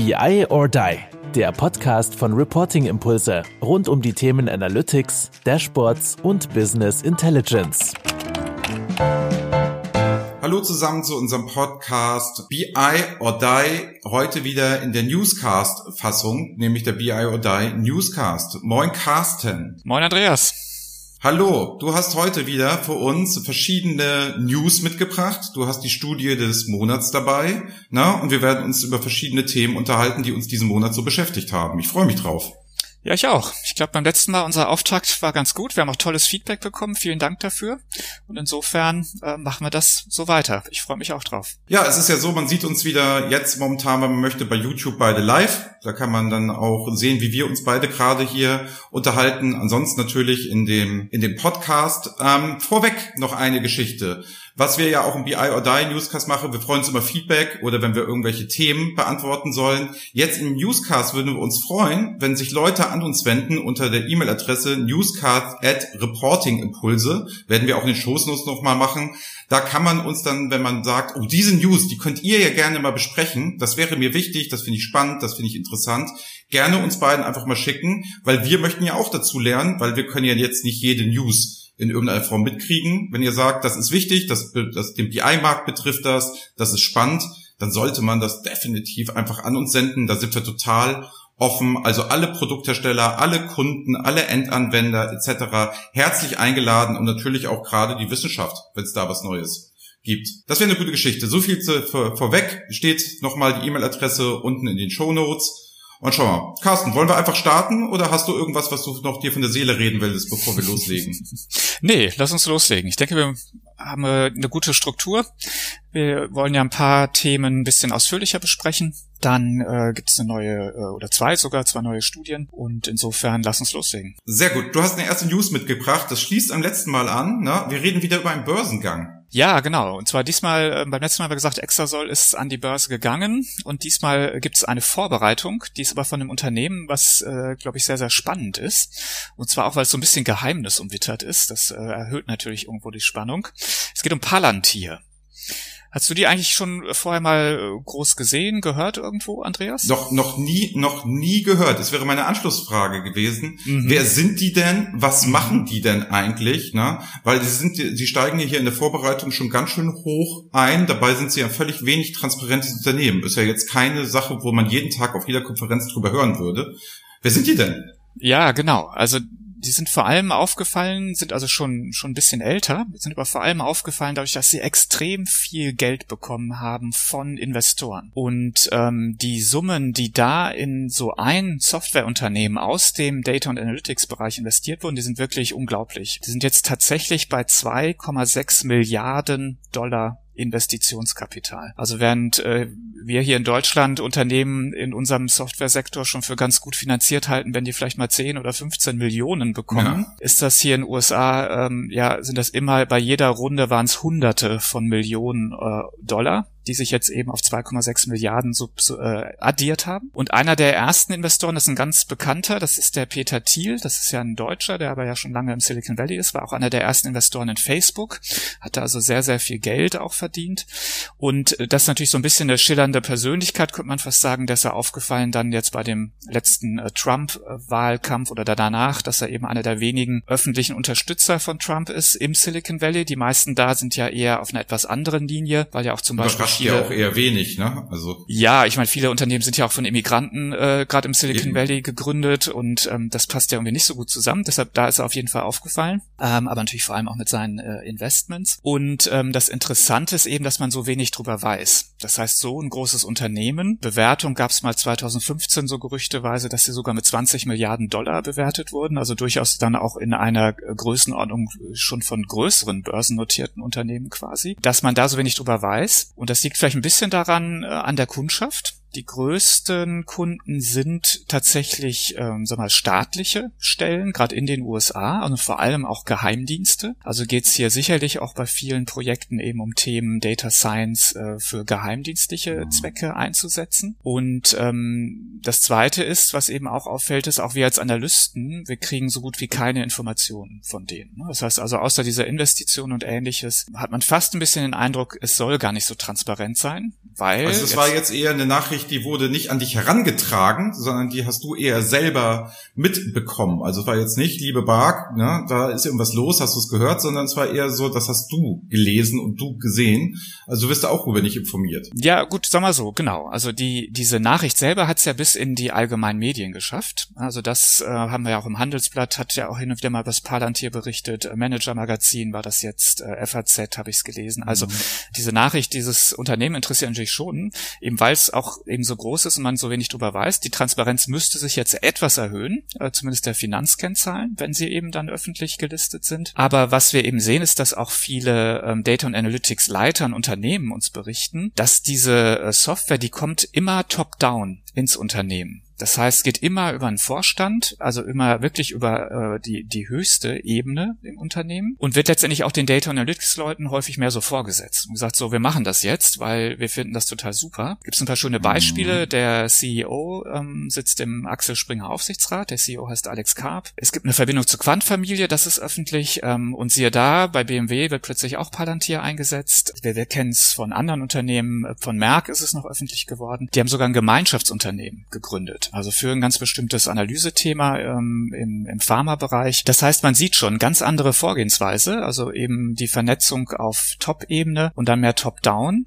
BI or Die, der Podcast von Reporting Impulse rund um die Themen Analytics, Dashboards und Business Intelligence. Hallo zusammen zu unserem Podcast BI or Die. Heute wieder in der Newscast-Fassung, nämlich der BI or Die Newscast. Moin Carsten. Moin Andreas. Hallo, du hast heute wieder für uns verschiedene News mitgebracht. Du hast die Studie des Monats dabei, na, und wir werden uns über verschiedene Themen unterhalten, die uns diesen Monat so beschäftigt haben. Ich freue mich drauf. Ja, ich auch. Ich glaube, beim letzten Mal unser Auftakt war ganz gut. Wir haben auch tolles Feedback bekommen. Vielen Dank dafür. Und insofern äh, machen wir das so weiter. Ich freue mich auch drauf. Ja, es ist ja so, man sieht uns wieder jetzt momentan, wenn man möchte, bei YouTube beide live. Da kann man dann auch sehen, wie wir uns beide gerade hier unterhalten. Ansonsten natürlich in dem, in dem Podcast. Ähm, vorweg noch eine Geschichte. Was wir ja auch im BI or Die Newscast machen, wir freuen uns über Feedback oder wenn wir irgendwelche Themen beantworten sollen. Jetzt im Newscast würden wir uns freuen, wenn sich Leute an uns wenden unter der E-Mail-Adresse newscast at reportingimpulse. Werden wir auch in den Showsnotes nochmal machen. Da kann man uns dann, wenn man sagt, oh, diese News, die könnt ihr ja gerne mal besprechen. Das wäre mir wichtig, das finde ich spannend, das finde ich interessant. Gerne uns beiden einfach mal schicken, weil wir möchten ja auch dazu lernen, weil wir können ja jetzt nicht jede News in irgendeiner Form mitkriegen. Wenn ihr sagt, das ist wichtig, das, das den BI-Markt betrifft das, das ist spannend, dann sollte man das definitiv einfach an uns senden. Da sind wir total offen. Also alle Produkthersteller, alle Kunden, alle Endanwender etc. herzlich eingeladen und natürlich auch gerade die Wissenschaft, wenn es da was Neues gibt. Das wäre eine gute Geschichte. So viel zu, vor, vorweg. Steht nochmal die E-Mail-Adresse unten in den Show Notes. Und schau mal, Carsten, wollen wir einfach starten oder hast du irgendwas, was du noch dir von der Seele reden willst, bevor wir loslegen? nee, lass uns loslegen. Ich denke, wir haben eine gute Struktur. Wir wollen ja ein paar Themen ein bisschen ausführlicher besprechen. Dann äh, gibt es eine neue äh, oder zwei sogar, zwei neue Studien und insofern lass uns loslegen. Sehr gut. Du hast eine erste News mitgebracht. Das schließt am letzten Mal an. Ne? Wir reden wieder über einen Börsengang. Ja, genau. Und zwar diesmal, äh, beim letzten Mal haben wir gesagt, Exasol ist an die Börse gegangen und diesmal gibt es eine Vorbereitung, die ist aber von einem Unternehmen, was, äh, glaube ich, sehr, sehr spannend ist. Und zwar auch, weil es so ein bisschen geheimnisumwittert ist. Das äh, erhöht natürlich irgendwo die Spannung. Es geht um Palantir. Hast du die eigentlich schon vorher mal äh, groß gesehen, gehört irgendwo, Andreas? Noch, noch nie, noch nie gehört. Das wäre meine Anschlussfrage gewesen. Mhm. Wer sind die denn? Was mhm. machen die denn eigentlich? Ne? Weil sie sind, sie steigen hier in der Vorbereitung schon ganz schön hoch ein. Dabei sind sie ein völlig wenig transparentes Unternehmen. Ist ja jetzt keine Sache, wo man jeden Tag auf jeder Konferenz drüber hören würde. Wer sind die denn? Ja, genau. Also die sind vor allem aufgefallen, sind also schon, schon ein bisschen älter, sind aber vor allem aufgefallen dadurch, dass sie extrem viel Geld bekommen haben von Investoren. Und ähm, die Summen, die da in so ein Softwareunternehmen aus dem Data- und Analytics-Bereich investiert wurden, die sind wirklich unglaublich. Die sind jetzt tatsächlich bei 2,6 Milliarden Dollar Investitionskapital. Also während äh, wir hier in Deutschland Unternehmen in unserem Softwaresektor schon für ganz gut finanziert halten, wenn die vielleicht mal 10 oder 15 Millionen bekommen, ja. ist das hier in den USA, ähm, ja, sind das immer, bei jeder Runde waren es Hunderte von Millionen äh, Dollar die sich jetzt eben auf 2,6 Milliarden sub, äh, addiert haben. Und einer der ersten Investoren, das ist ein ganz bekannter, das ist der Peter Thiel, das ist ja ein Deutscher, der aber ja schon lange im Silicon Valley ist, war auch einer der ersten Investoren in Facebook, hatte also sehr, sehr viel Geld auch verdient. Und äh, das ist natürlich so ein bisschen eine schillernde Persönlichkeit, könnte man fast sagen, der ist ja aufgefallen dann jetzt bei dem letzten äh, Trump-Wahlkampf oder danach, dass er eben einer der wenigen öffentlichen Unterstützer von Trump ist im Silicon Valley. Die meisten da sind ja eher auf einer etwas anderen Linie, weil ja auch zum Beispiel viele, ja auch eher wenig, ne? Also ja, ich meine, viele Unternehmen sind ja auch von Immigranten äh, gerade im Silicon eben. Valley gegründet und ähm, das passt ja irgendwie nicht so gut zusammen. Deshalb da ist er auf jeden Fall aufgefallen, ähm, aber natürlich vor allem auch mit seinen äh, Investments. Und ähm, das Interessante ist eben, dass man so wenig drüber weiß. Das heißt, so ein großes Unternehmen, Bewertung gab es mal 2015 so gerüchteweise, dass sie sogar mit 20 Milliarden Dollar bewertet wurden, also durchaus dann auch in einer Größenordnung schon von größeren börsennotierten Unternehmen quasi, dass man da so wenig drüber weiß und das das liegt vielleicht ein bisschen daran äh, an der Kundschaft. Die größten Kunden sind tatsächlich, ähm, sag mal, staatliche Stellen, gerade in den USA, also vor allem auch Geheimdienste. Also geht es hier sicherlich auch bei vielen Projekten eben um Themen Data Science äh, für geheimdienstliche Zwecke einzusetzen. Und ähm, das Zweite ist, was eben auch auffällt, ist auch wir als Analysten, wir kriegen so gut wie keine Informationen von denen. Ne? Das heißt also, außer dieser Investition und ähnliches, hat man fast ein bisschen den Eindruck, es soll gar nicht so transparent sein, weil... Also es war jetzt eher eine Nachricht, Nachricht, die wurde nicht an dich herangetragen, sondern die hast du eher selber mitbekommen. Also es war jetzt nicht, liebe Bark, ne, da ist irgendwas los, hast du es gehört, sondern es war eher so, das hast du gelesen und du gesehen. Also du wirst da auch über nicht informiert. Ja, gut, sag mal so, genau. Also die diese Nachricht selber hat es ja bis in die allgemeinen Medien geschafft. Also das äh, haben wir ja auch im Handelsblatt, hat ja auch hin und wieder mal was Palantir berichtet, Manager Magazin war das jetzt, äh, FAZ habe ich es gelesen. Also mhm. diese Nachricht, dieses Unternehmen interessiert natürlich schon, eben weil es auch eben so groß ist und man so wenig drüber weiß. Die Transparenz müsste sich jetzt etwas erhöhen, äh, zumindest der Finanzkennzahlen, wenn sie eben dann öffentlich gelistet sind. Aber was wir eben sehen, ist, dass auch viele ähm, Data und Analytics Leiter und Unternehmen uns berichten, dass diese äh, Software, die kommt immer top-down ins Unternehmen. Das heißt, es geht immer über einen Vorstand, also immer wirklich über äh, die, die höchste Ebene im Unternehmen und wird letztendlich auch den Data Analytics Leuten häufig mehr so vorgesetzt und gesagt, so, wir machen das jetzt, weil wir finden das total super. Gibt es ein paar schöne Beispiele. Mhm. Der CEO ähm, sitzt im Axel Springer Aufsichtsrat. Der CEO heißt Alex Karp. Es gibt eine Verbindung zur Quant-Familie, das ist öffentlich. Ähm, und siehe da, bei BMW wird plötzlich auch Palantir eingesetzt. Wir, wir kennen es von anderen Unternehmen. Von Merck ist es noch öffentlich geworden. Die haben sogar ein Gemeinschaftsunternehmen gegründet also für ein ganz bestimmtes Analysethema ähm, im, im Pharmabereich. Das heißt, man sieht schon ganz andere Vorgehensweise, also eben die Vernetzung auf Top-Ebene und dann mehr Top-Down.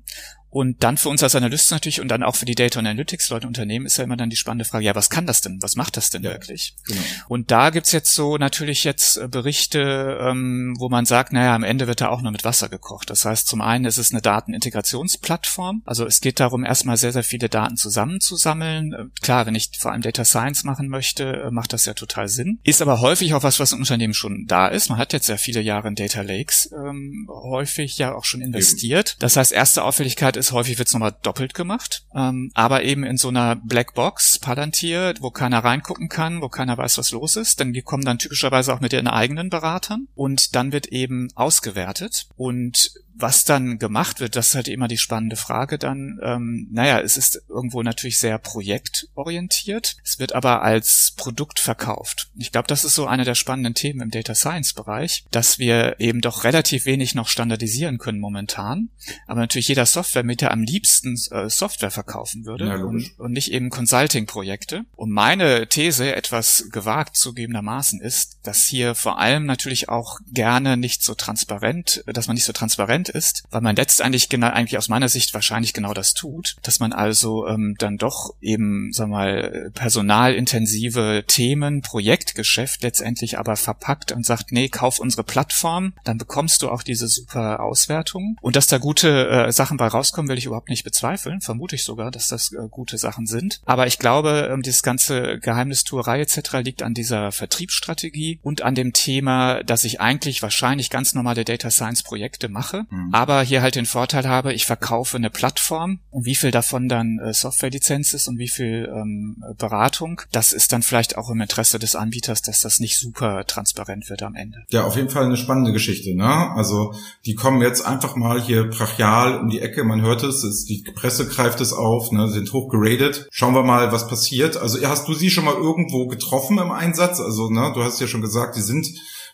Und dann für uns als Analysten natürlich und dann auch für die Data Analytics Leute Unternehmen ist ja immer dann die spannende Frage, ja, was kann das denn? Was macht das denn ja, wirklich? Genau. Und da gibt's jetzt so natürlich jetzt äh, Berichte, ähm, wo man sagt, naja, am Ende wird da auch nur mit Wasser gekocht. Das heißt, zum einen ist es eine Datenintegrationsplattform. Also es geht darum, erstmal sehr, sehr viele Daten zusammenzusammeln. Äh, klar, wenn ich vor allem Data Science machen möchte, äh, macht das ja total Sinn. Ist aber häufig auch was, was im Unternehmen schon da ist. Man hat jetzt ja viele Jahre in Data Lakes ähm, häufig ja auch schon investiert. Das heißt, erste Auffälligkeit ist, ist, häufig wird's nochmal doppelt gemacht, ähm, aber eben in so einer Blackbox, Palantir, wo keiner reingucken kann, wo keiner weiß, was los ist, denn die kommen dann typischerweise auch mit ihren eigenen Beratern und dann wird eben ausgewertet und was dann gemacht wird, das ist halt immer die spannende Frage dann. Ähm, naja, es ist irgendwo natürlich sehr projektorientiert. Es wird aber als Produkt verkauft. Ich glaube, das ist so eine der spannenden Themen im Data Science Bereich, dass wir eben doch relativ wenig noch standardisieren können momentan. Aber natürlich jeder Software-Mieter am liebsten äh, Software verkaufen würde ja, und, und, nicht eben Consulting-Projekte. Und meine These, etwas gewagt zugegebenermaßen, ist, dass hier vor allem natürlich auch gerne nicht so transparent, dass man nicht so transparent transparent ist, weil man letztendlich genau, eigentlich aus meiner Sicht wahrscheinlich genau das tut, dass man also ähm, dann doch eben, sag mal, personalintensive Themen, Projektgeschäft letztendlich aber verpackt und sagt, nee, kauf unsere Plattform, dann bekommst du auch diese super Auswertung. Und dass da gute äh, Sachen bei rauskommen, will ich überhaupt nicht bezweifeln. Vermute ich sogar, dass das äh, gute Sachen sind. Aber ich glaube, ähm, dieses ganze Geheimnistuerei etc. liegt an dieser Vertriebsstrategie und an dem Thema, dass ich eigentlich wahrscheinlich ganz normale Data Science Projekte mache, Mhm. Aber hier halt den Vorteil habe, ich verkaufe eine Plattform und wie viel davon dann äh, Softwarelizenz ist und wie viel ähm, Beratung, das ist dann vielleicht auch im Interesse des Anbieters, dass das nicht super transparent wird am Ende. Ja, auf jeden Fall eine spannende Geschichte. Ne? Also die kommen jetzt einfach mal hier brachial um die Ecke, man hört es, es die Presse greift es auf, ne, sind hoch geradet. Schauen wir mal, was passiert. Also hast du sie schon mal irgendwo getroffen im Einsatz? Also ne, du hast ja schon gesagt, die sind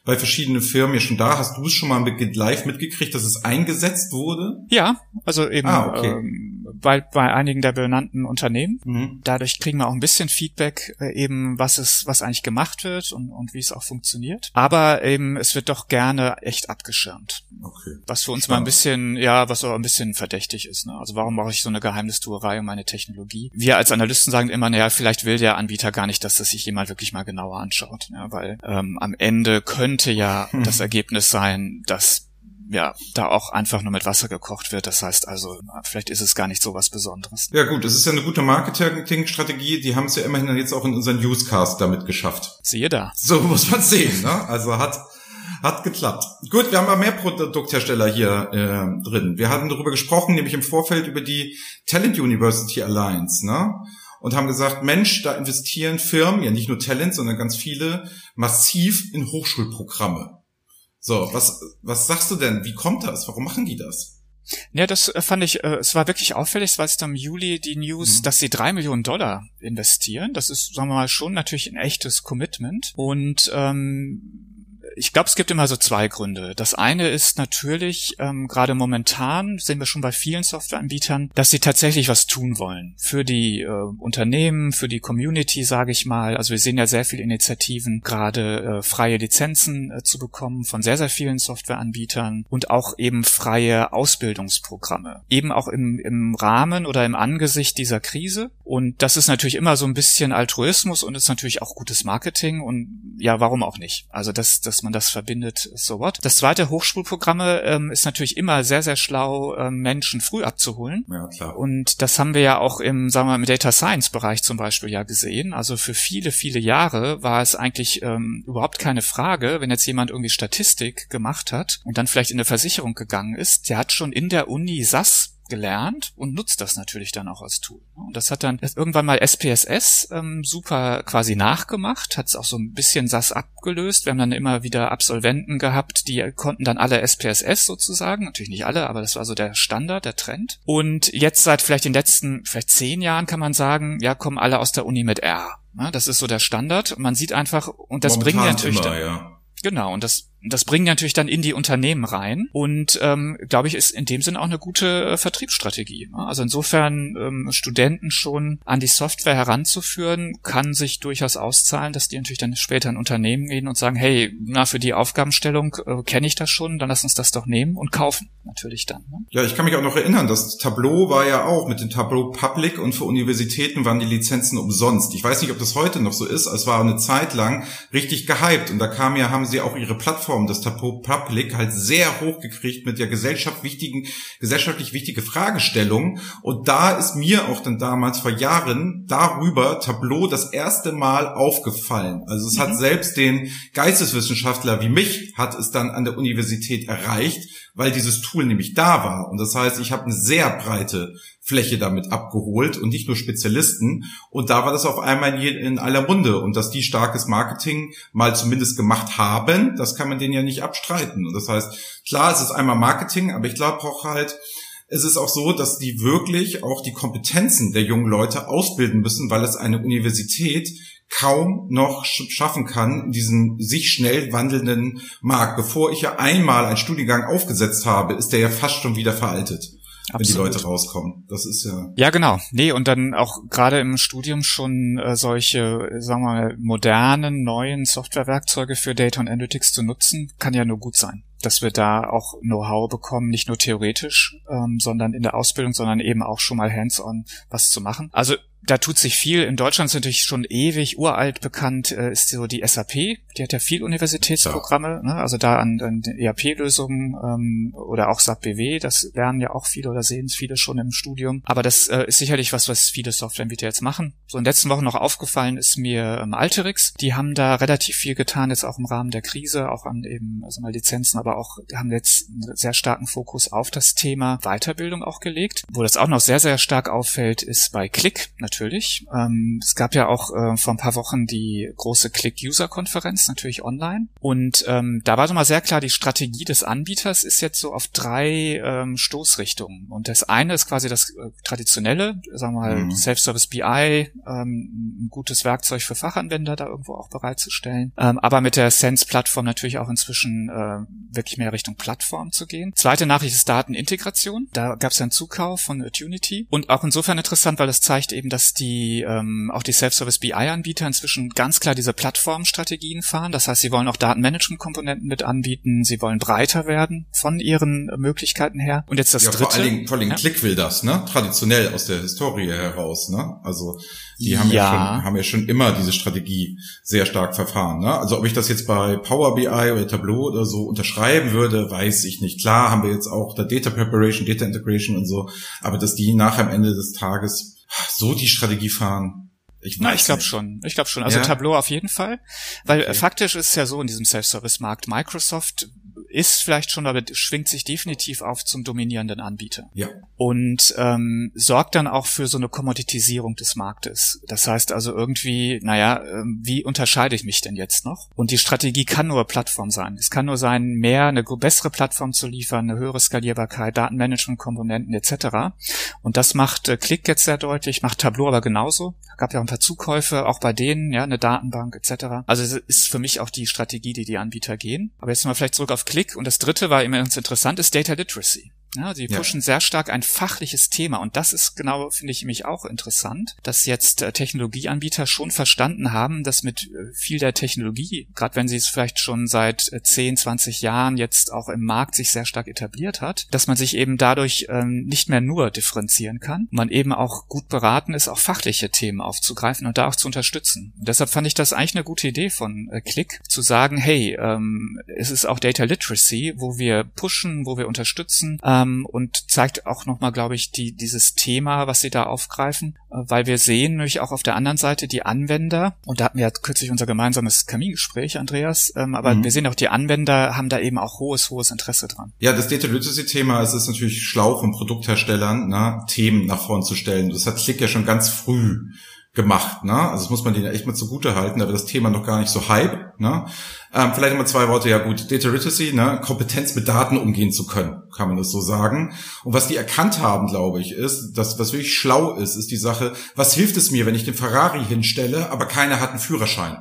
bei verschiedenen Firmen ja schon da. Hast du es schon mal live mitgekriegt, dass es eingesetzt wurde? Ja, also eben ah, okay. ähm, bei, bei einigen der benannten Unternehmen. Mhm. Dadurch kriegen wir auch ein bisschen Feedback, äh, eben was es, was eigentlich gemacht wird und, und wie es auch funktioniert. Aber eben, es wird doch gerne echt abgeschirmt. Okay. Was für uns Spannend. mal ein bisschen, ja, was auch ein bisschen verdächtig ist. Ne? Also warum mache ich so eine Geheimnistuerei um meine Technologie? Wir als Analysten sagen immer, naja, vielleicht will der Anbieter gar nicht, dass das sich jemand wirklich mal genauer anschaut. Ja, weil ähm, am Ende könnte ja hm. das Ergebnis sein, dass ja, da auch einfach nur mit Wasser gekocht wird. Das heißt also, vielleicht ist es gar nicht so was Besonderes. Ja gut, es ist ja eine gute Marketingstrategie. Die haben es ja immerhin jetzt auch in unseren Newscast damit geschafft. Siehe da. So muss man sehen. Ne? Also hat hat geklappt. Gut, wir haben mal mehr Produkthersteller hier äh, drin. Wir hatten darüber gesprochen, nämlich im Vorfeld über die Talent University Alliance, ne? Und haben gesagt, Mensch, da investieren Firmen, ja nicht nur Talent, sondern ganz viele, massiv in Hochschulprogramme. So, was, was sagst du denn? Wie kommt das? Warum machen die das? Ja, das äh, fand ich, äh, es war wirklich auffällig, weil es dann im Juli die News, mhm. dass sie drei Millionen Dollar investieren. Das ist, sagen wir mal, schon natürlich ein echtes Commitment. Und ähm, ich glaube, es gibt immer so zwei Gründe. Das eine ist natürlich, ähm, gerade momentan sehen wir schon bei vielen Softwareanbietern, dass sie tatsächlich was tun wollen für die äh, Unternehmen, für die Community, sage ich mal. Also wir sehen ja sehr viele Initiativen, gerade äh, freie Lizenzen äh, zu bekommen von sehr, sehr vielen Softwareanbietern und auch eben freie Ausbildungsprogramme. Eben auch im, im Rahmen oder im Angesicht dieser Krise. Und das ist natürlich immer so ein bisschen Altruismus und ist natürlich auch gutes Marketing und ja, warum auch nicht? Also dass, dass man das verbindet, so what. Das zweite Hochschulprogramme ähm, ist natürlich immer sehr, sehr schlau, ähm, Menschen früh abzuholen. Ja, klar. Und das haben wir ja auch im, sagen wir mal, im Data Science Bereich zum Beispiel ja gesehen. Also für viele, viele Jahre war es eigentlich ähm, überhaupt keine Frage, wenn jetzt jemand irgendwie Statistik gemacht hat und dann vielleicht in eine Versicherung gegangen ist, der hat schon in der Uni SAS gelernt und nutzt das natürlich dann auch als Tool. Und das hat dann irgendwann mal SPSS ähm, super quasi nachgemacht, hat es auch so ein bisschen SAS abgelöst. Wir haben dann immer wieder Absolventen gehabt, die konnten dann alle SPSS sozusagen, natürlich nicht alle, aber das war so der Standard, der Trend. Und jetzt seit vielleicht den letzten, vielleicht zehn Jahren kann man sagen, ja, kommen alle aus der Uni mit R. Ja, das ist so der Standard. Man sieht einfach, und das Momentan bringen natürlich immer, dann, ja. Genau, und das das bringt natürlich dann in die Unternehmen rein und ähm, glaube ich ist in dem Sinn auch eine gute äh, Vertriebsstrategie. Ne? Also insofern ähm, Studenten schon an die Software heranzuführen, kann sich durchaus auszahlen, dass die natürlich dann später in Unternehmen gehen und sagen, hey, na für die Aufgabenstellung äh, kenne ich das schon, dann lass uns das doch nehmen und kaufen natürlich dann. Ne? Ja, ich kann mich auch noch erinnern, das Tableau war ja auch mit dem Tableau Public und für Universitäten waren die Lizenzen umsonst. Ich weiß nicht, ob das heute noch so ist, es war eine Zeit lang richtig gehypt und da kam ja, haben sie auch ihre Plattform Plattform, das Tableau Public, halt sehr hoch gekriegt mit der Gesellschaft wichtigen, gesellschaftlich wichtige Fragestellung. Und da ist mir auch dann damals vor Jahren darüber Tableau das erste Mal aufgefallen. Also es mhm. hat selbst den Geisteswissenschaftler wie mich hat es dann an der Universität erreicht, weil dieses Tool nämlich da war. Und das heißt, ich habe eine sehr breite Fläche damit abgeholt und nicht nur Spezialisten. Und da war das auf einmal in aller Munde. Und dass die starkes Marketing mal zumindest gemacht haben, das kann man denen ja nicht abstreiten. Und das heißt, klar, es ist einmal Marketing, aber ich glaube auch halt, es ist auch so, dass die wirklich auch die Kompetenzen der jungen Leute ausbilden müssen, weil es eine Universität kaum noch schaffen kann in diesem sich schnell wandelnden Markt. Bevor ich ja einmal einen Studiengang aufgesetzt habe, ist der ja fast schon wieder veraltet. Absolut. wenn die Leute rauskommen. Das ist ja. Ja, genau. Nee, und dann auch gerade im Studium schon äh, solche, sagen wir mal, modernen, neuen Softwarewerkzeuge für Data und Analytics zu nutzen, kann ja nur gut sein. Dass wir da auch Know-how bekommen, nicht nur theoretisch, ähm, sondern in der Ausbildung, sondern eben auch schon mal hands-on was zu machen. Also da tut sich viel. In Deutschland ist natürlich schon ewig uralt bekannt, äh, ist so die SAP. Die hat ja viel Universitätsprogramme, ja. ne? also da an, an ERP-Lösungen ähm, oder auch SAP BW, das lernen ja auch viele oder sehen es viele schon im Studium. Aber das äh, ist sicherlich was, was viele Softwareanbieter jetzt machen. So in den letzten Wochen noch aufgefallen ist mir ähm, Alterix. Die haben da relativ viel getan, jetzt auch im Rahmen der Krise, auch an eben also mal Lizenzen, aber auch haben jetzt einen sehr starken Fokus auf das Thema Weiterbildung auch gelegt. Wo das auch noch sehr, sehr stark auffällt, ist bei Click natürlich. Ähm, es gab ja auch äh, vor ein paar Wochen die große Click-User-Konferenz, natürlich online. Und ähm, da war mal sehr klar, die Strategie des Anbieters ist jetzt so auf drei ähm, Stoßrichtungen. Und das eine ist quasi das äh, traditionelle, sagen wir mal, mhm. Self-Service BI, ähm, ein gutes Werkzeug für Fachanwender da irgendwo auch bereitzustellen. Ähm, aber mit der Sense-Plattform natürlich auch inzwischen äh, wirklich mehr Richtung Plattform zu gehen. Zweite Nachricht ist Datenintegration. Da gab es einen Zukauf von Tunity. Und auch insofern interessant, weil das zeigt eben, dass dass die ähm, auch die Self-Service BI-Anbieter inzwischen ganz klar diese Plattformstrategien fahren. Das heißt, sie wollen auch Datenmanagement-Komponenten mit anbieten, sie wollen breiter werden von ihren Möglichkeiten her. Und jetzt das ja, dritte. Vor allen Dingen, vor allen Dingen ja. Click will das, ne? Traditionell aus der Historie heraus, ne? Also die haben ja. ja, schon, haben ja schon immer diese Strategie sehr stark verfahren. Ne? Also ob ich das jetzt bei Power BI oder Tableau oder so unterschreiben würde, weiß ich nicht. Klar haben wir jetzt auch da Data Preparation, Data Integration und so, aber dass die nachher am Ende des Tages so die Strategie fahren. Ich, Na, ich glaube schon. Ich glaube schon. Also ja? Tableau auf jeden Fall. Weil okay. faktisch ist es ja so in diesem Self-Service-Markt, Microsoft ist vielleicht schon, aber schwingt sich definitiv auf zum dominierenden Anbieter. Ja. Und ähm, sorgt dann auch für so eine Kommoditisierung des Marktes. Das heißt also irgendwie, naja, ähm, wie unterscheide ich mich denn jetzt noch? Und die Strategie kann nur Plattform sein. Es kann nur sein, mehr eine bessere Plattform zu liefern, eine höhere Skalierbarkeit, Datenmanagement-Komponenten etc. Und das macht äh, Click jetzt sehr deutlich, macht Tableau aber genauso. Gab ja auch ein paar Zukäufe, auch bei denen, ja, eine Datenbank etc. Also es ist für mich auch die Strategie, die die Anbieter gehen. Aber jetzt mal vielleicht zurück auf Click. Und das dritte war immer ganz interessant, ist Data Literacy. Ja, sie pushen ja. sehr stark ein fachliches Thema und das ist genau, finde ich mich auch interessant, dass jetzt äh, Technologieanbieter schon verstanden haben, dass mit äh, viel der Technologie, gerade wenn sie es vielleicht schon seit äh, 10, 20 Jahren jetzt auch im Markt sich sehr stark etabliert hat, dass man sich eben dadurch ähm, nicht mehr nur differenzieren kann, man eben auch gut beraten ist, auch fachliche Themen aufzugreifen und da auch zu unterstützen. Und deshalb fand ich das eigentlich eine gute Idee von äh, Click, zu sagen, hey, ähm, es ist auch Data Literacy, wo wir pushen, wo wir unterstützen, äh, ähm, und zeigt auch nochmal, glaube ich, die, dieses Thema, was sie da aufgreifen, äh, weil wir sehen nämlich auch auf der anderen Seite die Anwender, und da hatten wir ja kürzlich unser gemeinsames Kamingespräch, Andreas, ähm, aber mhm. wir sehen auch, die Anwender haben da eben auch hohes, hohes Interesse dran. Ja, das Data Literacy-Thema, es ist natürlich schlau von Produktherstellern, ne, Themen nach vorn zu stellen. Das hat Klick ja schon ganz früh gemacht, ne? Also das muss man denen echt mal zugute halten, da wird das Thema noch gar nicht so hype, ne? Ähm, vielleicht mal zwei Worte, ja gut, Data Literacy, ne? Kompetenz mit Daten umgehen zu können, kann man das so sagen. Und was die erkannt haben, glaube ich, ist, dass was wirklich schlau ist, ist die Sache, was hilft es mir, wenn ich den Ferrari hinstelle, aber keiner hat einen Führerschein?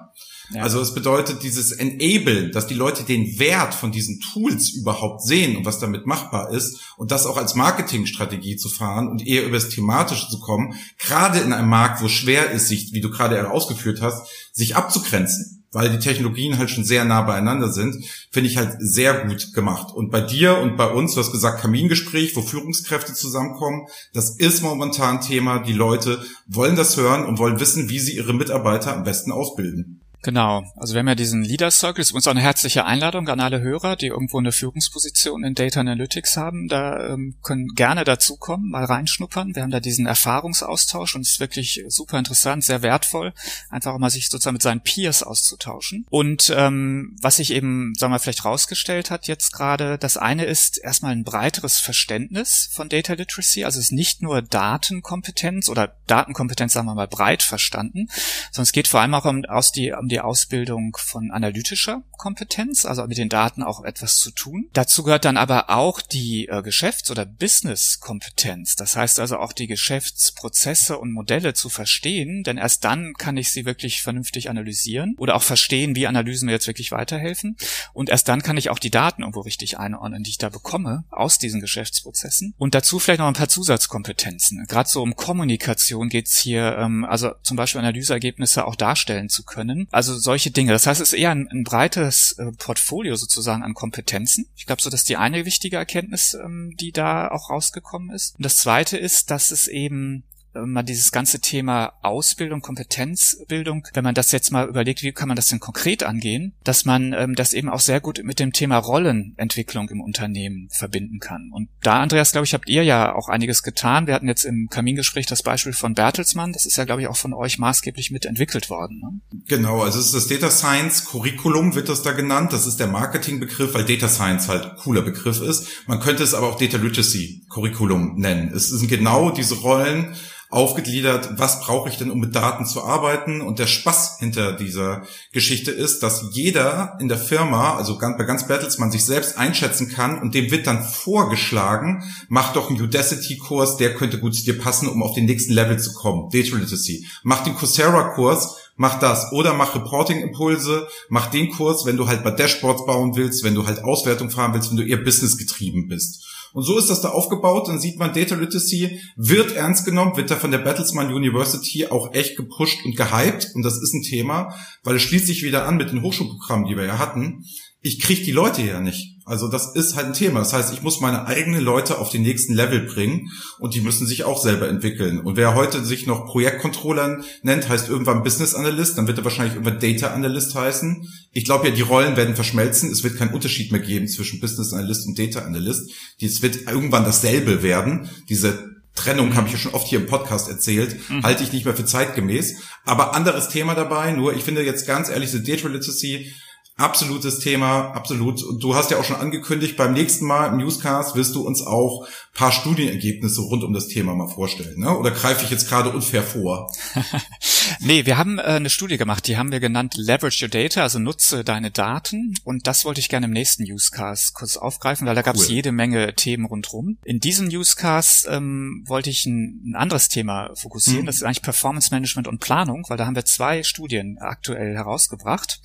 Ja. Also es bedeutet dieses Enablen, dass die Leute den Wert von diesen Tools überhaupt sehen und was damit machbar ist und das auch als Marketingstrategie zu fahren und eher über das Thematische zu kommen, gerade in einem Markt, wo schwer ist, sich, wie du gerade ausgeführt hast, sich abzugrenzen weil die Technologien halt schon sehr nah beieinander sind, finde ich halt sehr gut gemacht. Und bei dir und bei uns, du hast gesagt, Kamingespräch, wo Führungskräfte zusammenkommen, das ist momentan Thema. Die Leute wollen das hören und wollen wissen, wie sie ihre Mitarbeiter am besten ausbilden. Genau, also wir haben ja diesen Leader Circle, ist uns auch eine herzliche Einladung an alle Hörer, die irgendwo eine Führungsposition in Data Analytics haben, da ähm, können gerne dazukommen, mal reinschnuppern. Wir haben da diesen Erfahrungsaustausch und es ist wirklich super interessant, sehr wertvoll, einfach auch mal sich sozusagen mit seinen Peers auszutauschen. Und ähm, was sich eben, sagen wir, vielleicht rausgestellt hat jetzt gerade, das eine ist erstmal ein breiteres Verständnis von Data Literacy, also es ist nicht nur Datenkompetenz oder Datenkompetenz, sagen wir mal, breit verstanden, sondern es geht vor allem auch um, aus die, um die Ausbildung von analytischer Kompetenz, also mit den Daten auch etwas zu tun. Dazu gehört dann aber auch die äh, Geschäfts- oder Business-Kompetenz. Das heißt also auch die Geschäftsprozesse und Modelle zu verstehen, denn erst dann kann ich sie wirklich vernünftig analysieren oder auch verstehen, wie Analysen mir jetzt wirklich weiterhelfen. Und erst dann kann ich auch die Daten irgendwo richtig einordnen, die ich da bekomme aus diesen Geschäftsprozessen. Und dazu vielleicht noch ein paar Zusatzkompetenzen. Gerade so um Kommunikation geht's hier, ähm, also zum Beispiel Analyseergebnisse auch darstellen zu können. Also solche Dinge. Das heißt, es ist eher ein, ein breites äh, Portfolio sozusagen an Kompetenzen. Ich glaube, so dass die eine wichtige Erkenntnis, ähm, die da auch rausgekommen ist. Und das zweite ist, dass es eben man dieses ganze Thema Ausbildung, Kompetenzbildung, wenn man das jetzt mal überlegt, wie kann man das denn konkret angehen, dass man ähm, das eben auch sehr gut mit dem Thema Rollenentwicklung im Unternehmen verbinden kann. Und da, Andreas, glaube ich, habt ihr ja auch einiges getan. Wir hatten jetzt im Kamingespräch das Beispiel von Bertelsmann. Das ist ja, glaube ich, auch von euch maßgeblich mitentwickelt worden. Ne? Genau, also es ist das Data Science Curriculum, wird das da genannt. Das ist der Marketingbegriff, weil Data Science halt cooler Begriff ist. Man könnte es aber auch Data Literacy Curriculum nennen. Es sind genau diese Rollen, aufgegliedert, was brauche ich denn, um mit Daten zu arbeiten. Und der Spaß hinter dieser Geschichte ist, dass jeder in der Firma, also bei ganz Bertelsmann, sich selbst einschätzen kann und dem wird dann vorgeschlagen, mach doch einen Udacity-Kurs, der könnte gut zu dir passen, um auf den nächsten Level zu kommen. Data Literacy. Mach den Coursera-Kurs, mach das. Oder mach Reporting-Impulse, mach den Kurs, wenn du halt bei Dashboards bauen willst, wenn du halt Auswertung fahren willst, wenn du eher business getrieben bist. Und so ist das da aufgebaut. Dann sieht man, Data Literacy wird ernst genommen, wird da von der Bertelsmann University auch echt gepusht und gehypt. Und das ist ein Thema, weil es schließt sich wieder an mit den Hochschulprogrammen, die wir ja hatten. Ich kriege die Leute ja nicht. Also das ist halt ein Thema. Das heißt, ich muss meine eigenen Leute auf den nächsten Level bringen und die müssen sich auch selber entwickeln. Und wer heute sich noch Projektcontroller nennt, heißt irgendwann Business Analyst, dann wird er wahrscheinlich irgendwann Data Analyst heißen. Ich glaube ja, die Rollen werden verschmelzen. Es wird keinen Unterschied mehr geben zwischen Business Analyst und Data Analyst. Es wird irgendwann dasselbe werden. Diese Trennung habe ich ja schon oft hier im Podcast erzählt, mhm. halte ich nicht mehr für zeitgemäß. Aber anderes Thema dabei, nur ich finde jetzt ganz ehrlich, so Data Literacy Absolutes Thema, absolut. Und du hast ja auch schon angekündigt, beim nächsten Mal im Newscast wirst du uns auch paar Studienergebnisse rund um das Thema mal vorstellen. Ne? Oder greife ich jetzt gerade unfair vor? nee, wir haben äh, eine Studie gemacht, die haben wir genannt Leverage Your Data, also nutze deine Daten. Und das wollte ich gerne im nächsten Newscast kurz aufgreifen, weil da gab es cool. jede Menge Themen rundherum. In diesem Newscast ähm, wollte ich ein, ein, anderes Thema fokussieren. Mhm. Das ist eigentlich Performance Management und Planung, weil da haben wir zwei Studien aktuell herausgebracht.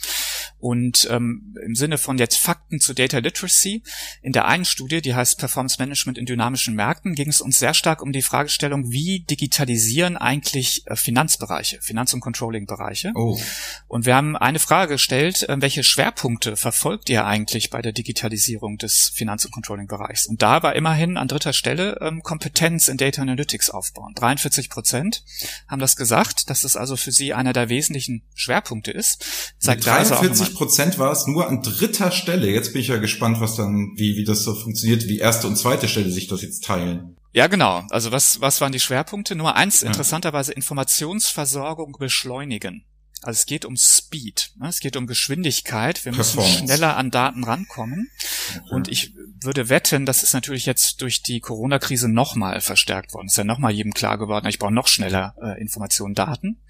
Und ähm, im Sinne von jetzt Fakten zu Data Literacy, in der einen Studie, die heißt Performance Management in dynamischen Märkten, ging es uns sehr stark um die Fragestellung, wie digitalisieren eigentlich äh, Finanzbereiche, Finanz- und Controlling-Bereiche. Oh. Und wir haben eine Frage gestellt, äh, welche Schwerpunkte verfolgt ihr eigentlich bei der Digitalisierung des Finanz- und Controlling-Bereichs? Und da war immerhin an dritter Stelle ähm, Kompetenz in Data Analytics aufbauen. 43 Prozent haben das gesagt, dass es also für sie einer der wesentlichen Schwerpunkte ist. Sagt 43 Prozent war es nur an dritter Stelle. Jetzt bin ich ja gespannt, was dann, wie, wie das so funktioniert, wie erste und zweite Stelle sich das jetzt teilen. Ja, genau. Also was, was waren die Schwerpunkte? Nur eins, ja. interessanterweise Informationsversorgung beschleunigen. Also es geht um Speed, ne? es geht um Geschwindigkeit. Wir müssen schneller an Daten rankommen. Okay. Und ich würde wetten, das ist natürlich jetzt durch die Corona-Krise nochmal verstärkt worden. Es ist ja nochmal jedem klar geworden, ich brauche noch schneller äh, Informationen, Daten.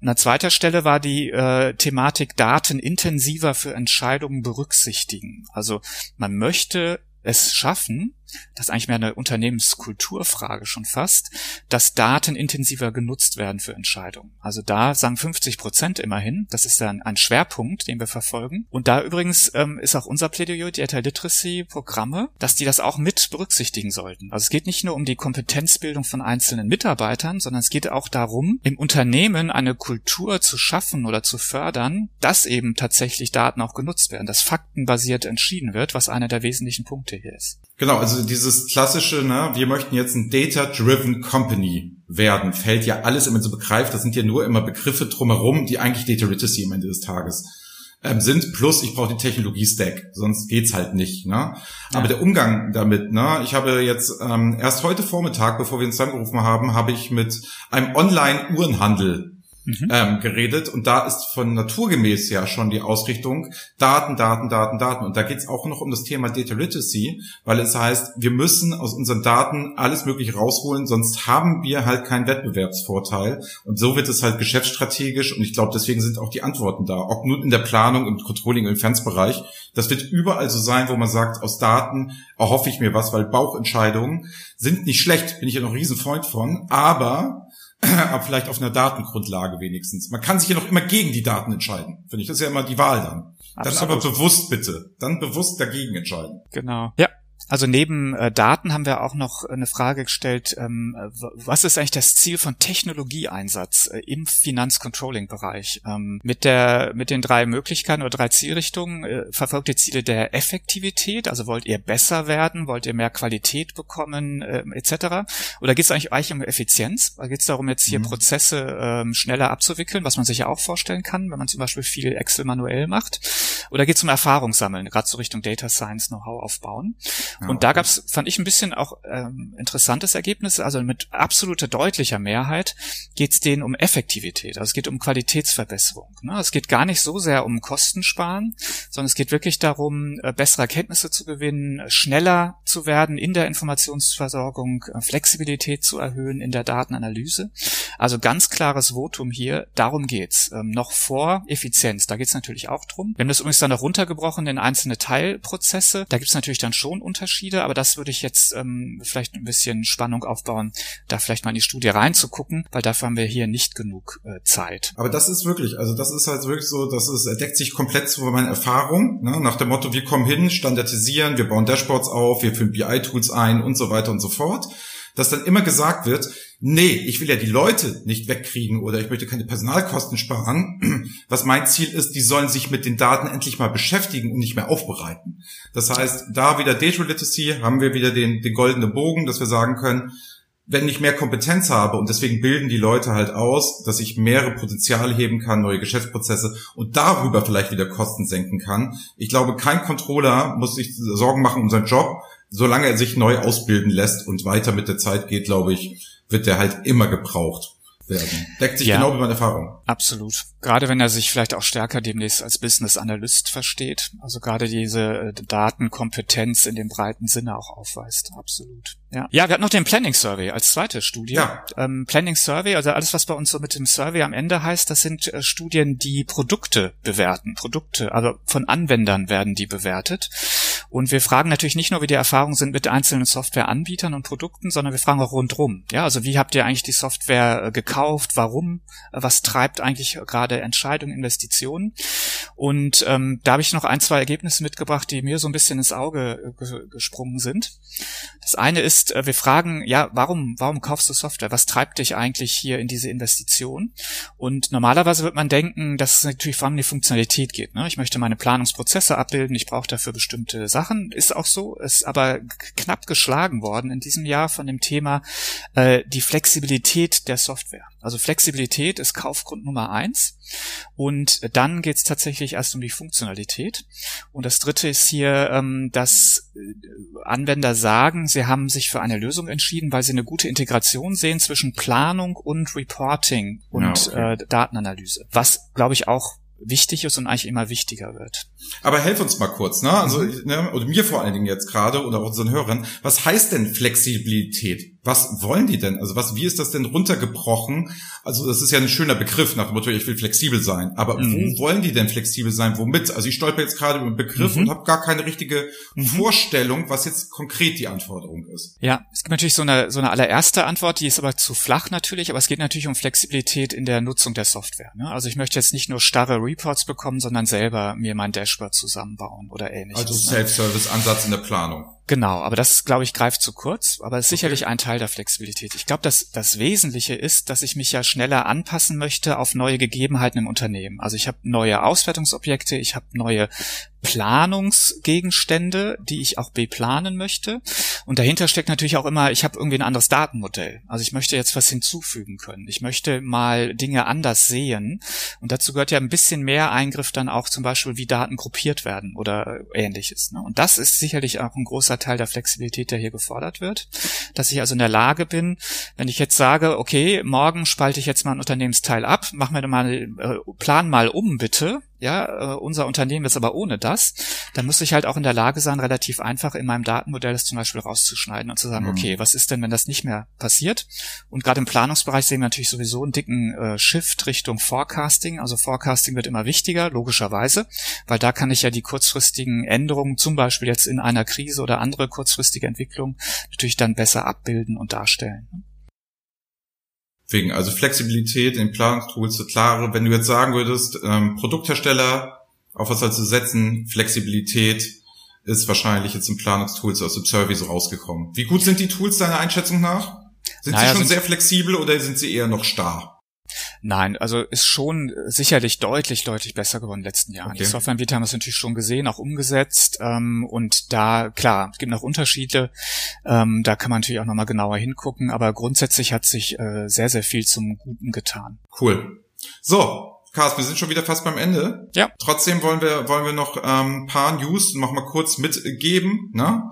Und an zweiter Stelle war die äh, Thematik Daten intensiver für Entscheidungen berücksichtigen. Also man möchte es schaffen, das ist eigentlich mehr eine Unternehmenskulturfrage schon fast, dass Daten intensiver genutzt werden für Entscheidungen. Also da sagen 50 Prozent immerhin, das ist dann ein Schwerpunkt, den wir verfolgen. Und da übrigens ähm, ist auch unser Plädoyer, Data Literacy Programme, dass die das auch mit berücksichtigen sollten. Also es geht nicht nur um die Kompetenzbildung von einzelnen Mitarbeitern, sondern es geht auch darum, im Unternehmen eine Kultur zu schaffen oder zu fördern, dass eben tatsächlich Daten auch genutzt werden, dass faktenbasiert entschieden wird, was einer der wesentlichen Punkte hier ist. Genau, also dieses klassische, ne, wir möchten jetzt ein Data-Driven Company werden, fällt ja alles immer so begreift. Das sind ja nur immer Begriffe drumherum, die eigentlich Data Literacy am Ende des Tages ähm, sind. Plus, ich brauche die Technologie-Stack, sonst geht's halt nicht. Ne? Ja. Aber der Umgang damit, ne, ich habe jetzt ähm, erst heute Vormittag, bevor wir uns zusammengerufen haben, habe ich mit einem Online-Uhrenhandel mhm. ähm, geredet und da ist von naturgemäß ja schon die Ausrichtung Daten, Daten, Daten, Daten. Und da geht es auch noch um das Thema Data Literacy, weil es heißt, wir müssen aus unseren Daten alles Mögliche rausholen, sonst haben wir halt keinen Wettbewerbsvorteil. Und so wird es halt geschäftsstrategisch und ich glaube, deswegen sind auch die Antworten da. Ob nun in der Planung, im Controlling, im Finanzbereich. Das wird überall so sein, wo man sagt, aus Daten erhoffe ich mir was, weil Bauchentscheidungen sind nicht schlecht, bin ich ja noch ein Riesenfreund von, aber aber vielleicht auf einer Datengrundlage wenigstens. Man kann sich ja noch immer gegen die Daten entscheiden, finde ich. Das ist ja immer die Wahl dann. Absolut. Dann aber bewusst bitte. Dann bewusst dagegen entscheiden. Genau. Ja, also neben äh, Daten haben wir auch noch eine Frage gestellt, ähm, was ist eigentlich das Ziel von Technologieeinsatz äh, im Finanzcontrolling-Bereich? Ähm, mit der mit den drei Möglichkeiten oder drei Zielrichtungen äh, verfolgt ihr Ziele der Effektivität, also wollt ihr besser werden, wollt ihr mehr Qualität bekommen, äh, etc. Oder geht es eigentlich, eigentlich um Effizienz? Geht es darum, jetzt hier mhm. Prozesse ähm, schneller abzuwickeln, was man sich ja auch vorstellen kann, wenn man zum Beispiel viel Excel manuell macht? Oder geht es um Erfahrung sammeln, gerade so Richtung Data Science Know-how aufbauen? Ja, und da gab's, fand ich ein bisschen auch ähm, interessantes Ergebnis. Also mit absoluter deutlicher Mehrheit geht es denen um Effektivität. Also es geht um Qualitätsverbesserung. Ne? Es geht gar nicht so sehr um Kostensparen, sondern es geht wirklich darum, äh, bessere Erkenntnisse zu gewinnen, schneller zu werden in der Informationsversorgung, äh, Flexibilität zu erhöhen in der Datenanalyse. Also ganz klares Votum hier, darum geht's. Ähm, noch vor Effizienz, da geht's natürlich auch drum. Wir haben das übrigens dann noch runtergebrochen in einzelne Teilprozesse. Da gibt's natürlich dann schon Unterschiede, aber das würde ich jetzt ähm, vielleicht ein bisschen Spannung aufbauen, da vielleicht mal in die Studie reinzugucken, weil dafür haben wir hier nicht genug äh, Zeit. Aber das ist wirklich, also das ist halt wirklich so, das ist, deckt sich komplett zu meiner Erfahrung, ne? nach dem Motto, wir kommen hin, standardisieren, wir bauen Dashboards auf, wir führen BI-Tools ein und so weiter und so fort dass dann immer gesagt wird, nee, ich will ja die Leute nicht wegkriegen oder ich möchte keine Personalkosten sparen. Was mein Ziel ist, die sollen sich mit den Daten endlich mal beschäftigen und nicht mehr aufbereiten. Das heißt, da wieder Data Literacy haben wir wieder den, den goldenen Bogen, dass wir sagen können, wenn ich mehr Kompetenz habe und deswegen bilden die Leute halt aus, dass ich mehrere Potenziale heben kann, neue Geschäftsprozesse und darüber vielleicht wieder Kosten senken kann. Ich glaube, kein Controller muss sich Sorgen machen um seinen Job, solange er sich neu ausbilden lässt und weiter mit der Zeit geht, glaube ich, wird der halt immer gebraucht. werden. Deckt sich ja, genau mit meiner Erfahrung. Absolut. Gerade wenn er sich vielleicht auch stärker demnächst als Business Analyst versteht. Also gerade diese äh, Datenkompetenz in dem breiten Sinne auch aufweist. Absolut. Ja. ja, wir hatten noch den Planning Survey als zweite Studie. Ja. Ähm, Planning Survey, also alles, was bei uns so mit dem Survey am Ende heißt, das sind äh, Studien, die Produkte bewerten. Produkte, also von Anwendern werden die bewertet. Und wir fragen natürlich nicht nur, wie die Erfahrungen sind mit einzelnen Softwareanbietern und Produkten, sondern wir fragen auch rundrum. Ja, also wie habt ihr eigentlich die Software äh, gekauft? Warum? Äh, was treibt eigentlich gerade Entscheidungen, Investitionen? Und ähm, da habe ich noch ein, zwei Ergebnisse mitgebracht, die mir so ein bisschen ins Auge äh, gesprungen sind. Das eine ist, wir fragen, ja, warum, warum kaufst du Software? Was treibt dich eigentlich hier in diese Investition? Und normalerweise wird man denken, dass es natürlich vor allem die Funktionalität geht. Ne? Ich möchte meine Planungsprozesse abbilden, ich brauche dafür bestimmte Sachen. Ist auch so, ist aber knapp geschlagen worden in diesem Jahr von dem Thema äh, die Flexibilität der Software. Also Flexibilität ist Kaufgrund Nummer eins. Und dann geht es tatsächlich erst um die Funktionalität. Und das dritte ist hier, ähm, dass äh, Anwender sagen, sie haben sich für eine Lösung entschieden, weil sie eine gute Integration sehen zwischen Planung und Reporting und ja, okay. äh, Datenanalyse. Was, glaube ich, auch wichtig ist und eigentlich immer wichtiger wird. Aber helf uns mal kurz, ne? Also, mhm. ne, oder mir vor allen Dingen jetzt gerade oder auch unseren Hörern, was heißt denn Flexibilität? Was wollen die denn? Also was, wie ist das denn runtergebrochen? Also das ist ja ein schöner Begriff nach dem Motto, ich will flexibel sein. Aber mhm. wo wollen die denn flexibel sein? Womit? Also ich stolper jetzt gerade über den Begriff mhm. und habe gar keine richtige mhm. Vorstellung, was jetzt konkret die Anforderung ist. Ja, es gibt natürlich so eine, so eine allererste Antwort, die ist aber zu flach natürlich, aber es geht natürlich um Flexibilität in der Nutzung der Software. Ne? Also ich möchte jetzt nicht nur starre Reports bekommen, sondern selber mir mein Dashboard zusammenbauen oder ähnliches. Also ne? Self-Service-Ansatz in der Planung. Genau, aber das, glaube ich, greift zu kurz, aber ist sicherlich okay. ein Teil der Flexibilität. Ich glaube, dass das Wesentliche ist, dass ich mich ja schneller anpassen möchte auf neue Gegebenheiten im Unternehmen. Also ich habe neue Auswertungsobjekte, ich habe neue Planungsgegenstände, die ich auch beplanen möchte. Und dahinter steckt natürlich auch immer, ich habe irgendwie ein anderes Datenmodell. Also ich möchte jetzt was hinzufügen können. Ich möchte mal Dinge anders sehen. Und dazu gehört ja ein bisschen mehr Eingriff dann auch zum Beispiel, wie Daten gruppiert werden oder ähnliches. Ne? Und das ist sicherlich auch ein großer Teil der Flexibilität, der hier gefordert wird. Dass ich also in der Lage bin, wenn ich jetzt sage, okay, morgen spalte ich jetzt mal ein Unternehmensteil ab, mach mir mal, äh, plan mal um bitte, ja, äh, unser Unternehmen ist aber ohne das, dann muss ich halt auch in der Lage sein, relativ einfach in meinem Datenmodell das zum Beispiel rauszuschneiden und zu sagen, mhm. okay, was ist denn, wenn das nicht mehr passiert? Und gerade im Planungsbereich sehen wir natürlich sowieso einen dicken äh, Shift Richtung Forecasting. Also Forecasting wird immer wichtiger, logischerweise, weil da kann ich ja die kurzfristigen Änderungen, zum Beispiel jetzt in einer Krise oder andere kurzfristige Entwicklung, natürlich dann besser abbilden und darstellen. Wegen, also Flexibilität in Planungstools, klare, wenn du jetzt sagen würdest, ähm, Produkthersteller, auf was sollst du setzen? Flexibilität ist wahrscheinlich jetzt in Planungstools aus dem Service rausgekommen. Wie gut sind die Tools deiner Einschätzung nach? Sind naja, sie schon sehr flexibel oder sind sie eher noch starr? Nein, also ist schon sicherlich deutlich, deutlich besser geworden in den letzten Jahren. Okay. Die Softwareanbieter haben es natürlich schon gesehen, auch umgesetzt. Ähm, und da, klar, es gibt noch Unterschiede. Ähm, da kann man natürlich auch nochmal genauer hingucken. Aber grundsätzlich hat sich äh, sehr, sehr viel zum Guten getan. Cool. So, Carsten, wir sind schon wieder fast beim Ende. Ja. Trotzdem wollen wir, wollen wir noch ähm, ein paar News noch mal kurz mitgeben. Ne?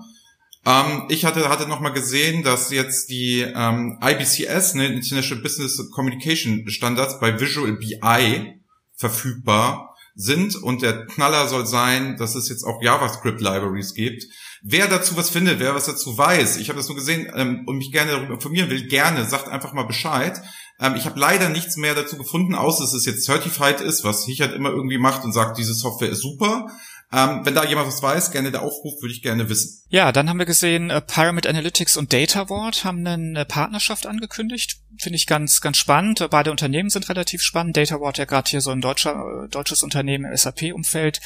Ähm, ich hatte, hatte noch mal gesehen, dass jetzt die ähm, IBCS, ne, International Business Communication Standards, bei Visual BI verfügbar sind und der Knaller soll sein, dass es jetzt auch JavaScript Libraries gibt. Wer dazu was findet, wer was dazu weiß, ich habe das nur gesehen ähm, und mich gerne darüber informieren will, gerne, sagt einfach mal Bescheid. Ähm, ich habe leider nichts mehr dazu gefunden, außer dass es jetzt certified ist, was Hichert immer irgendwie macht und sagt, diese Software ist super. Ähm, wenn da jemand was weiß, gerne der Aufruf, würde ich gerne wissen. Ja, dann haben wir gesehen, äh, Pyramid Analytics und Data Ward haben eine Partnerschaft angekündigt. Finde ich ganz, ganz spannend. Beide Unternehmen sind relativ spannend. Data Ward ja gerade hier so ein deutscher, äh, deutsches Unternehmen im SAP-Umfeld,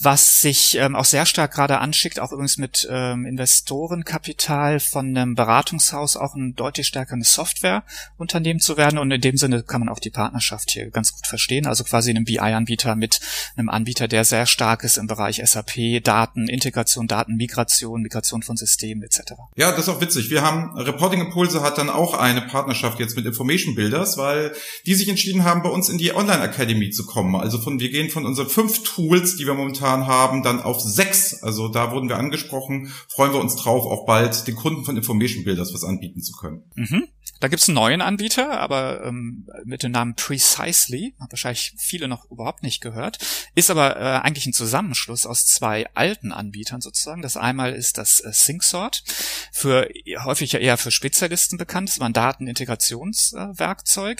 was sich ähm, auch sehr stark gerade anschickt, auch übrigens mit ähm, Investorenkapital von einem Beratungshaus auch ein deutlich stärkeres Softwareunternehmen zu werden. Und in dem Sinne kann man auch die Partnerschaft hier ganz gut verstehen. Also quasi einem BI-Anbieter mit einem Anbieter, der sehr stark ist im Bereich Bereich SAP, Daten, Integration, Datenmigration, Migration von Systemen etc. Ja, das ist auch witzig. Wir haben Reporting Impulse hat dann auch eine Partnerschaft jetzt jetzt mit Information Builders, weil die sich entschieden haben, bei uns in die Online Academy zu kommen. Also von, wir gehen von unseren fünf Tools, die wir momentan haben, dann auf sechs. Also da wurden wir angesprochen, freuen wir uns drauf, auch bald den Kunden von Information Builders was anbieten zu können. Mhm. Da gibt's einen neuen Anbieter, aber ähm, mit dem Namen Precisely, hat wahrscheinlich viele noch überhaupt nicht gehört, ist aber äh, eigentlich ein Zusammenschluss aus zwei alten Anbietern sozusagen. Das einmal ist das äh, SyncSort, für häufig ja eher für Spezialisten bekannt, das war ein Äh,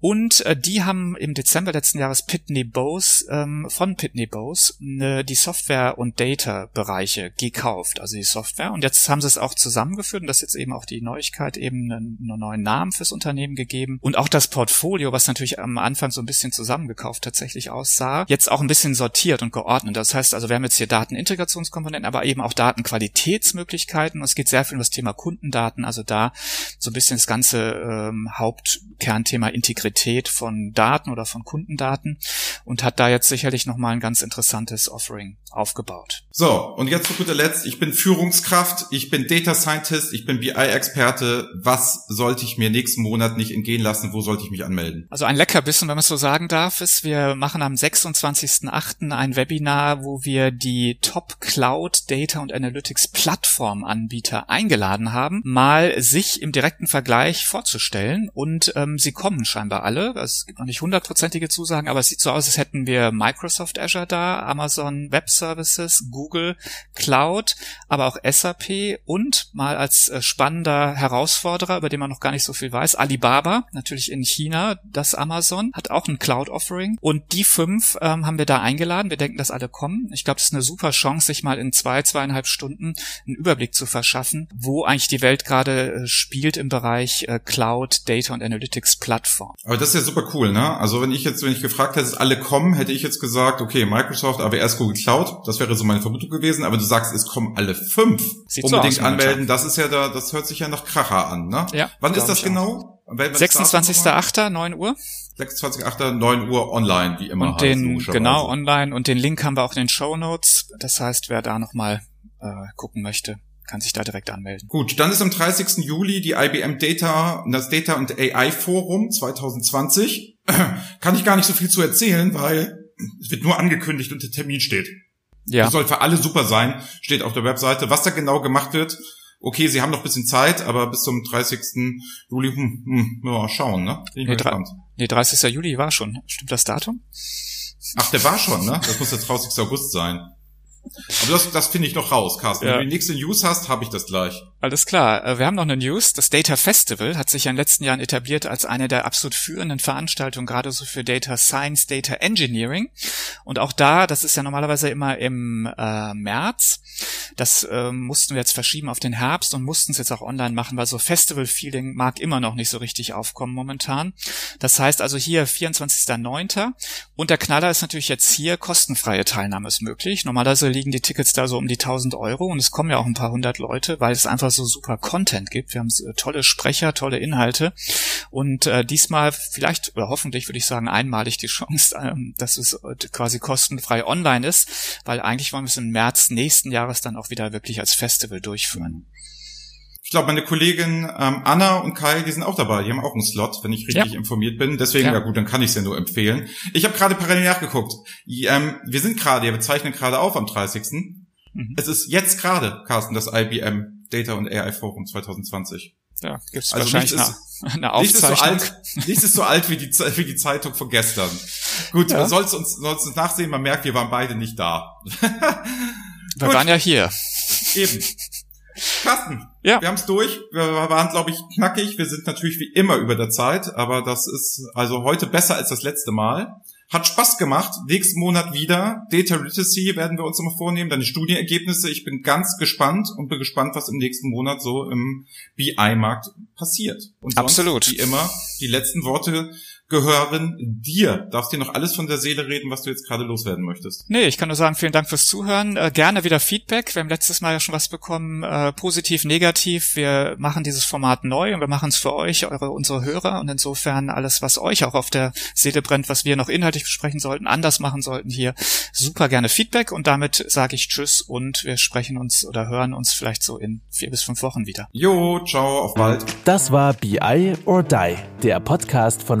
und äh, die haben im Dezember letzten Jahres Pitney Bowes ähm, von Pitney Bowes ne, die Software- und Data-Bereiche gekauft, also die Software. Und jetzt haben sie es auch zusammengeführt und das ist jetzt eben auch die Neuigkeit, eben einen, einen neuen Namen fürs Unternehmen gegeben. Und auch das Portfolio, was natürlich am Anfang so ein bisschen zusammengekauft tatsächlich aussah, jetzt auch ein bisschen sortiert und geordnet. Das heißt also, wir haben jetzt hier Datenintegrationskomponenten, aber eben auch Datenqualitätsmöglichkeiten. Und es geht sehr viel um das Thema Kundendaten, also da so ein bisschen das ganze ähm, Hauptkernthema Integrität von Daten oder von Kundendaten und hat da jetzt sicherlich nochmal ein ganz interessantes Offering aufgebaut. So, und jetzt zu guter Letzt, ich bin Führungskraft, ich bin Data Scientist, ich bin BI-Experte. Was sollte ich mir nächsten Monat nicht entgehen lassen? Wo sollte ich mich anmelden? Also ein Leckerbissen, wenn man es so sagen darf, ist, wir machen am 26.08. ein Webinar, wo wir die Top Cloud Data und Analytics Plattform Anbieter eingeladen haben, mal sich im direkten Vergleich vorzustellen. Und ähm, sie kommen scheinbar alle. Es gibt noch nicht hundertprozentige Zusagen, aber es sieht so aus, als hätten wir Microsoft Azure da, Amazon Web Services, Google Cloud, aber auch SAP und mal als äh, spannender Herausforderer, über den man noch gar nicht so viel weiß, Alibaba, natürlich in China, das Amazon, hat auch ein Cloud-Offering. Und die fünf ähm, haben wir da eingeladen. Wir denken, dass alle kommen. Ich glaube, das ist eine super Chance, sich mal in zwei, zweieinhalb Stunden einen Überblick zu verschaffen, wo eigentlich die Welt gerade äh, spielt im Bereich äh, Cloud, Data und Analytics Plattform. Aber das ist ja super cool, ne? Also wenn ich jetzt, wenn ich gefragt hätte, alle kommen, hätte ich jetzt gesagt, okay, Microsoft, AWS, Google Cloud, das wäre so meine Vermutung gewesen, aber du sagst, es kommen alle fünf. Sieht Unbedingt so aus, anmelden, das ist ja da, das hört sich ja nach Kracher an, ne? Ja. Wann ist das genau? 26.08., 9 Uhr. 26.08., 9 Uhr online, wie immer. Und den, genau, online. Und den Link haben wir auch in den Show Notes. Das heißt, wer da nochmal äh, gucken möchte, kann sich da direkt anmelden. Gut, dann ist am 30. Juli die IBM Data, das Data und AI Forum 2020. kann ich gar nicht so viel zu erzählen, weil es wird nur angekündigt und der Termin steht. Ja. Das soll für alle super sein, steht auf der Webseite. Was da genau gemacht wird, okay, sie haben noch ein bisschen Zeit, aber bis zum 30. Juli, hm, hm, mal schauen, ne? Bin nee, gespannt. Nee, 30. Juli war schon. Stimmt das Datum? Ach, der war schon, ne? Das muss jetzt 30. August sein. Aber das, das finde ich noch raus, Carsten. Ja. Wenn du die nächste News hast, habe ich das gleich. Alles klar. Äh, wir haben noch eine News. Das Data Festival hat sich ja in den letzten Jahren etabliert als eine der absolut führenden Veranstaltungen, gerade so für Data Science, Data Engineering. Und auch da, das ist ja normalerweise immer im äh, März, das äh, mussten wir jetzt verschieben auf den Herbst und mussten es jetzt auch online machen, weil so Festival-Feeling mag immer noch nicht so richtig aufkommen momentan. Das heißt also hier 24.09. Und der Knaller ist natürlich jetzt hier, kostenfreie Teilnahme ist möglich. Normalerweise liegen die Tickets da so um die 1000 Euro und es kommen ja auch ein paar hundert Leute, weil es einfach so super Content gibt. Wir haben tolle Sprecher, tolle Inhalte und äh, diesmal vielleicht oder hoffentlich würde ich sagen einmalig die Chance, ähm, dass es äh, quasi kostenfrei online ist, weil eigentlich wollen wir es im März nächsten Jahres dann auch wieder wirklich als Festival durchführen. Ich glaube, meine Kollegin ähm, Anna und Kai, die sind auch dabei. Die haben auch einen Slot, wenn ich richtig ja. informiert bin. Deswegen, ja. ja gut, dann kann ich es ja nur empfehlen. Ich habe gerade parallel nachgeguckt. Ähm, wir sind gerade, wir zeichnen gerade auf am 30. Mhm. Es ist jetzt gerade, Carsten, das IBM Data und AI Forum 2020 ja, gibt's also wahrscheinlich nichts ist, eine Aufzeichnung. Nichts ist, so alt, nichts ist so alt wie die, wie die Zeitung von gestern. Gut, ja. soll's uns, soll's uns nachsehen, man merkt, wir waren beide nicht da. wir Gut. waren ja hier. Eben. Carsten, ja. wir haben es durch. Wir waren, glaube ich, knackig. Wir sind natürlich wie immer über der Zeit, aber das ist also heute besser als das letzte Mal. Hat Spaß gemacht. Nächsten Monat wieder. Data Literacy werden wir uns nochmal vornehmen. Dann die Studienergebnisse. Ich bin ganz gespannt und bin gespannt, was im nächsten Monat so im BI-Markt passiert. Und sonst, Absolut. Wie immer, die letzten Worte gehören dir. Darfst dir noch alles von der Seele reden, was du jetzt gerade loswerden möchtest? Nee, ich kann nur sagen, vielen Dank fürs Zuhören. Äh, gerne wieder Feedback. Wir haben letztes Mal ja schon was bekommen, äh, positiv, negativ. Wir machen dieses Format neu und wir machen es für euch, eure, unsere Hörer. Und insofern alles, was euch auch auf der Seele brennt, was wir noch inhaltlich besprechen sollten, anders machen sollten hier, super gerne Feedback. Und damit sage ich Tschüss und wir sprechen uns oder hören uns vielleicht so in vier bis fünf Wochen wieder. Jo, ciao, auf bald. Das war BI or Die, der Podcast von